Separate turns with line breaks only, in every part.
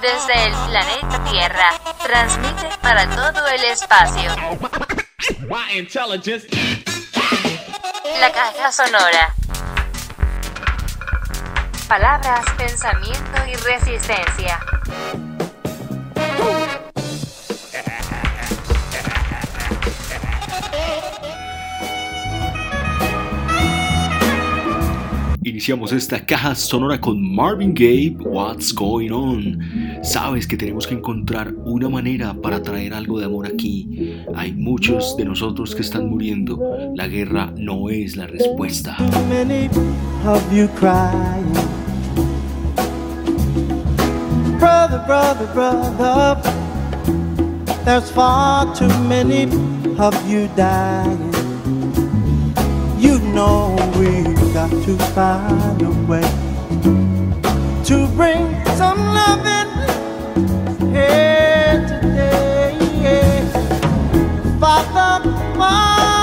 Desde el planeta Tierra, transmite para todo el espacio. La caja sonora. Palabras, pensamiento y resistencia.
Iniciamos esta caja sonora con Marvin Gaye, What's Going On. Sabes que tenemos que encontrar una manera para traer algo de amor aquí. Hay muchos de nosotros que están muriendo. La guerra no es la respuesta.
Brother, brother, brother, there's far too many of you dying. know we've got to find a way to bring some loving here today. Father, Father.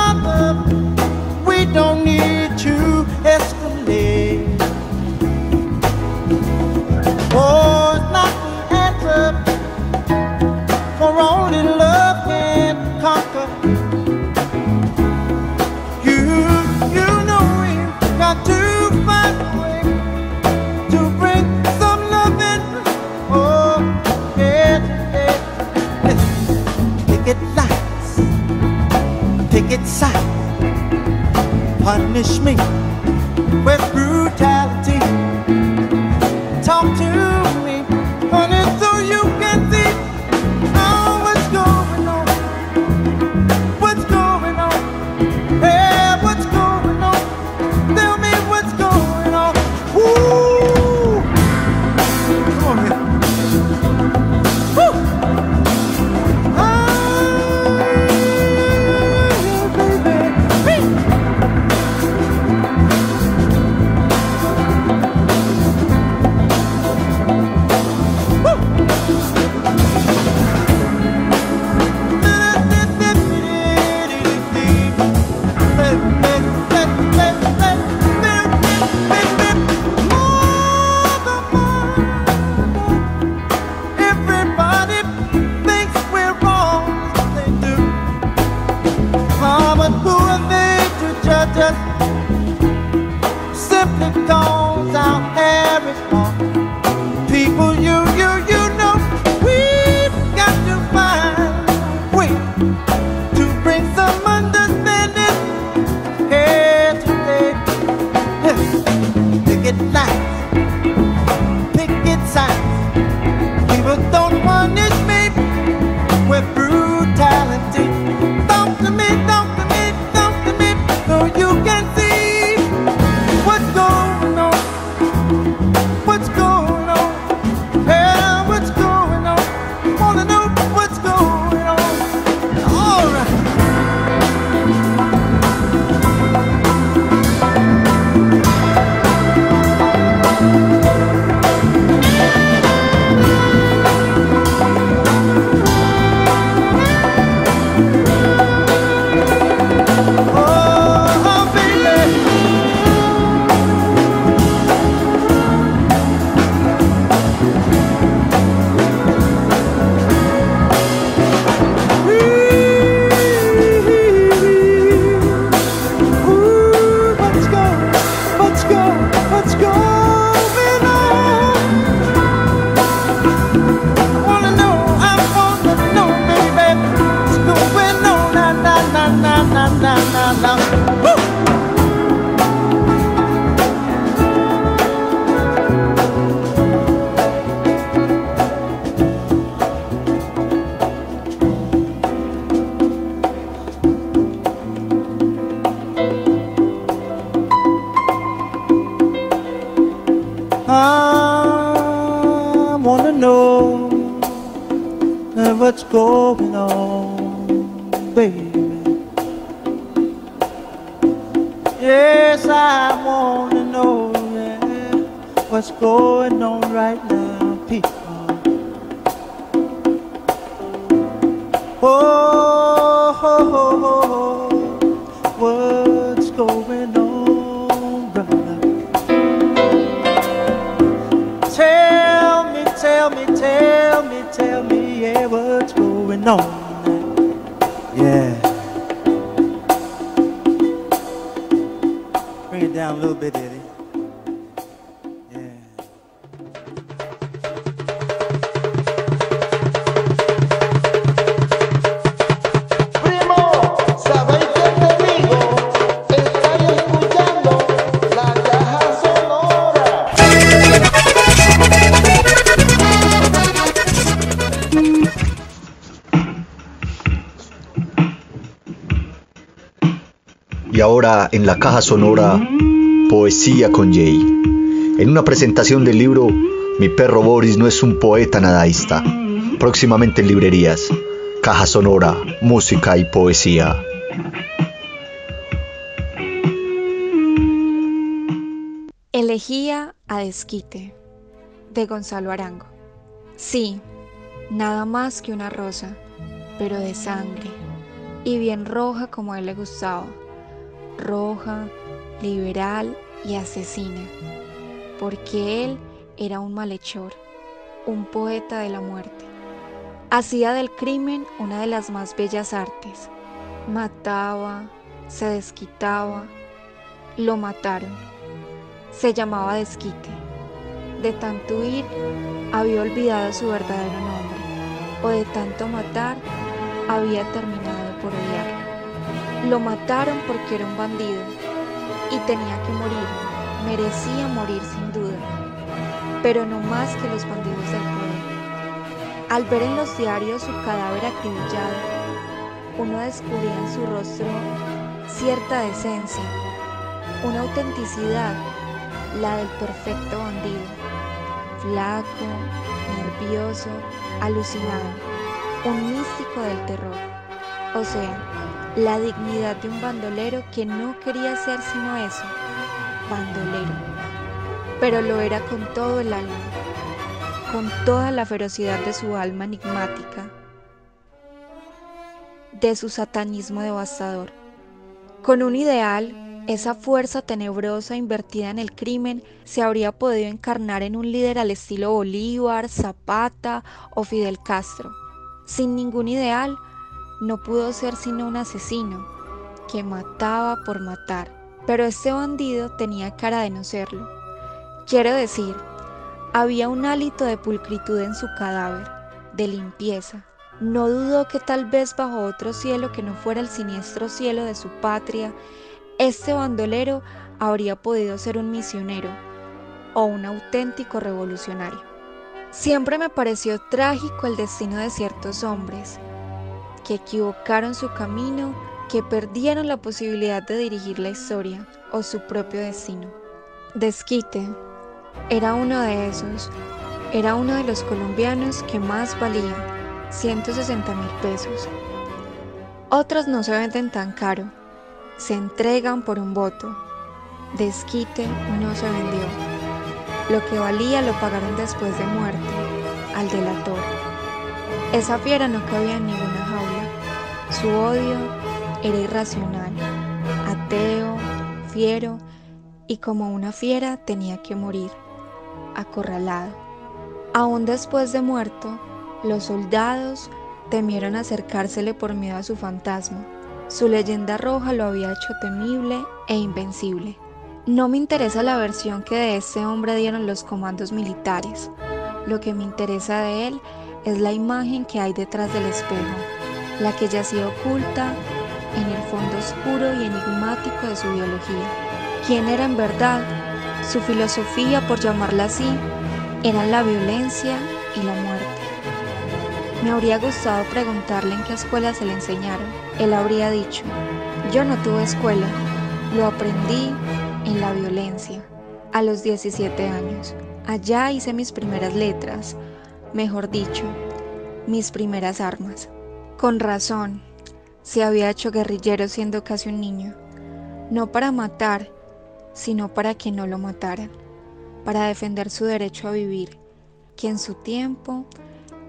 what's going on right now, people. Oh, what's going on brother? Tell me, tell me, tell me, tell me, yeah, what's going on? Now? Yeah. Bring it down a little bit, Eddie.
Y ahora en la caja sonora, Poesía con Jay. En una presentación del libro Mi perro Boris no es un poeta nadaísta. Próximamente en librerías. Caja sonora, música y poesía.
Elegía a Desquite de Gonzalo Arango. Sí, nada más que una rosa, pero de sangre, y bien roja como a él le gustaba, roja, liberal y asesina, porque él era un malhechor, un poeta de la muerte. Hacía del crimen una de las más bellas artes. Mataba, se desquitaba, lo mataron. Se llamaba Desquite. De tanto huir, había olvidado su verdadero nombre, o de tanto matar, había terminado por odiarlo. Lo mataron porque era un bandido y tenía que morir, merecía morir sin duda, pero no más que los bandidos del poder. Al ver en los diarios su cadáver acribillado, uno descubría en su rostro cierta decencia, una autenticidad, la del perfecto bandido, flaco, nervioso, alucinado, un místico del terror, o sea, la dignidad de un bandolero que no quería ser sino eso, bandolero, pero lo era con todo el alma, con toda la ferocidad de su alma enigmática, de su satanismo devastador. Con un ideal, esa fuerza tenebrosa invertida en el crimen se habría podido encarnar en un líder al estilo Bolívar, Zapata o Fidel Castro. Sin ningún ideal, no pudo ser sino un asesino que mataba por matar. Pero este bandido tenía cara de no serlo. Quiero decir, había un hálito de pulcritud en su cadáver, de limpieza. No dudó que tal vez bajo otro cielo que no fuera el siniestro cielo de su patria, este bandolero habría podido ser un misionero o un auténtico revolucionario. Siempre me pareció trágico el destino de ciertos hombres, que equivocaron su camino, que perdieron la posibilidad de dirigir la historia o su propio destino. Desquite era uno de esos, era uno de los colombianos que más valía, 160 mil pesos. Otros no se venden tan caro, se entregan por un voto. Desquite no se vendió. Lo que valía lo pagaron después de muerte, al delator. Esa fiera no cabía en ninguna. Su odio era irracional, ateo, fiero, y como una fiera tenía que morir, acorralado. Aún después de muerto, los soldados temieron acercársele por miedo a su fantasma. Su leyenda roja lo había hecho temible e invencible. No me interesa la versión que de ese hombre dieron los comandos militares. Lo que me interesa de él es la imagen que hay detrás del espejo, la que yacía oculta en el fondo oscuro y enigmático de su biología. ¿Quién era en verdad? Su filosofía, por llamarla así, eran la violencia y la muerte. Me habría gustado preguntarle en qué escuela se le enseñaron. Él habría dicho, yo no tuve escuela, lo aprendí en la violencia, a los 17 años. Allá hice mis primeras letras, mejor dicho, mis primeras armas. Con razón, se había hecho guerrillero siendo casi un niño, no para matar, sino para que no lo mataran, para defender su derecho a vivir, que en su tiempo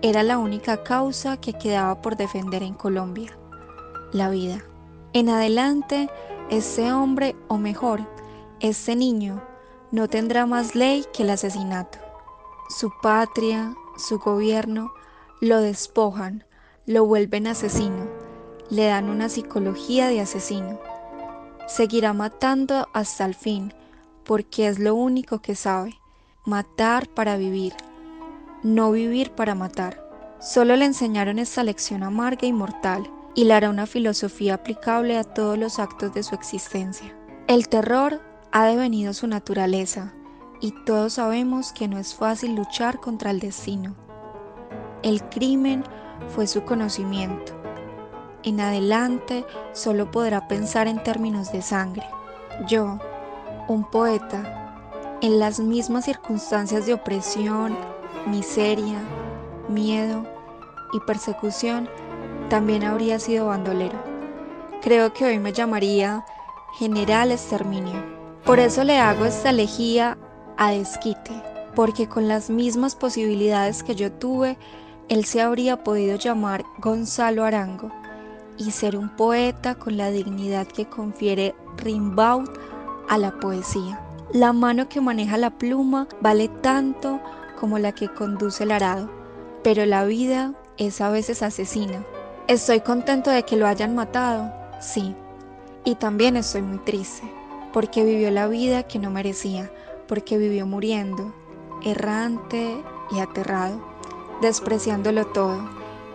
era la única causa que quedaba por defender en Colombia, la vida. En adelante, ese hombre, o mejor, ese niño, no tendrá más ley que el asesinato. Su patria, su gobierno, lo despojan, lo vuelven asesino, le dan una psicología de asesino. Seguirá matando hasta el fin, porque es lo único que sabe, matar para vivir, no vivir para matar. Solo le enseñaron esta lección amarga y mortal, y le hará una filosofía aplicable a todos los actos de su existencia. El terror ha devenido su naturaleza, y todos sabemos que no es fácil luchar contra el destino. El crimen fue su conocimiento. En adelante solo podrá pensar en términos de sangre. Yo, un poeta, en las mismas circunstancias de opresión, miseria, miedo y persecución, también habría sido bandolero. Creo que hoy me llamaría General Exterminio. Por eso le hago esta elegía a Desquite, porque con las mismas posibilidades que yo tuve, él se habría podido llamar Gonzalo Arango y ser un poeta con la dignidad que confiere Rimbaud a la poesía. La mano que maneja la pluma vale tanto como la que conduce el arado, pero la vida es a veces asesina. Estoy contento de que lo hayan matado, sí, y también estoy muy triste, porque vivió la vida que no merecía, porque vivió muriendo, errante y aterrado despreciándolo todo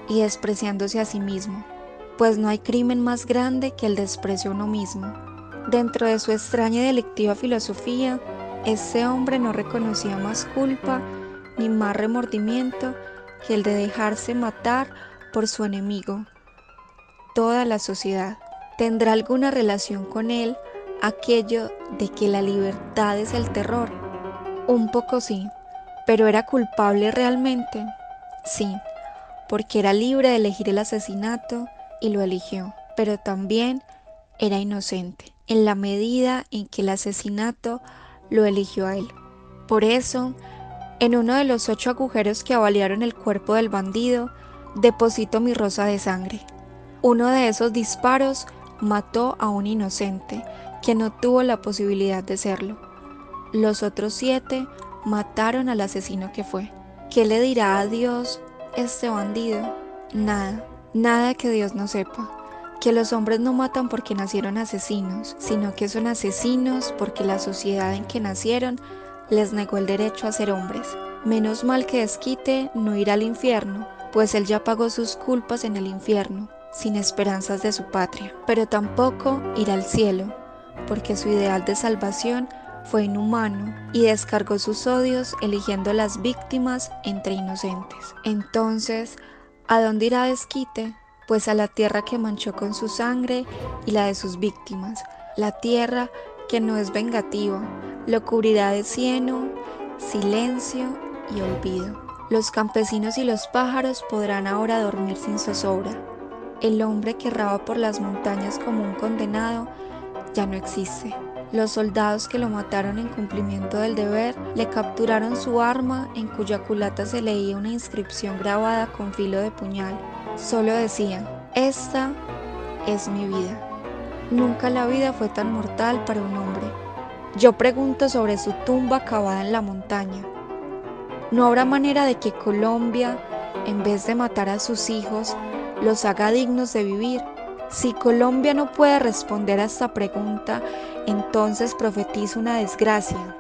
y despreciándose a sí mismo, pues no hay crimen más grande que el desprecio a uno mismo. Dentro de su extraña y delictiva filosofía, ese hombre no reconocía más culpa ni más remordimiento que el de dejarse matar por su enemigo. Toda la sociedad tendrá alguna relación con él aquello de que la libertad es el terror. Un poco sí, pero era culpable realmente. Sí, porque era libre de elegir el asesinato y lo eligió, pero también era inocente, en la medida en que el asesinato lo eligió a él. Por eso, en uno de los ocho agujeros que avaliaron el cuerpo del bandido, deposito mi rosa de sangre. Uno de esos disparos mató a un inocente que no tuvo la posibilidad de serlo. Los otros siete mataron al asesino que fue. ¿Qué le dirá a Dios este bandido? Nada, nada que Dios no sepa. Que los hombres no matan porque nacieron asesinos, sino que son asesinos porque la sociedad en que nacieron les negó el derecho a ser hombres. Menos mal que Desquite no irá al infierno, pues él ya pagó sus culpas en el infierno, sin esperanzas de su patria. Pero tampoco irá al cielo, porque su ideal de salvación fue inhumano y descargó sus odios eligiendo las víctimas entre inocentes. Entonces, ¿a dónde irá Desquite? Pues a la tierra que manchó con su sangre y la de sus víctimas, la tierra que no es vengativa, lo cubrirá de cieno, silencio y olvido. Los campesinos y los pájaros podrán ahora dormir sin zozobra. El hombre que raba por las montañas como un condenado ya no existe. Los soldados que lo mataron en cumplimiento del deber le capturaron su arma en cuya culata se leía una inscripción grabada con filo de puñal. Solo decía, esta es mi vida. Nunca la vida fue tan mortal para un hombre. Yo pregunto sobre su tumba cavada en la montaña. ¿No habrá manera de que Colombia, en vez de matar a sus hijos, los haga dignos de vivir? Si Colombia no puede responder a esta pregunta, entonces profetiza una desgracia.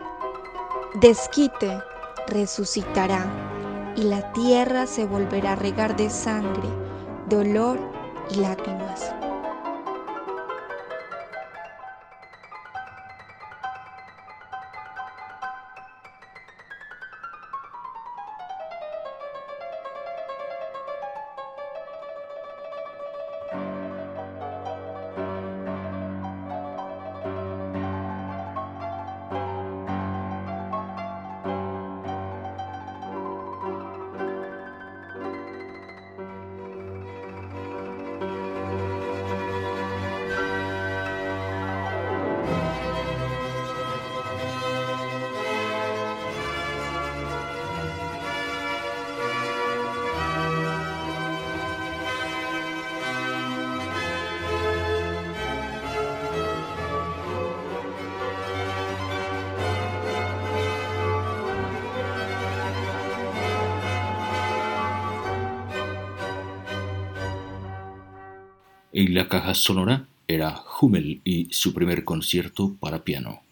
Desquite resucitará y la tierra se volverá a regar de sangre, dolor y lágrimas.
En la caja sonora era Hummel y su primer concierto para piano.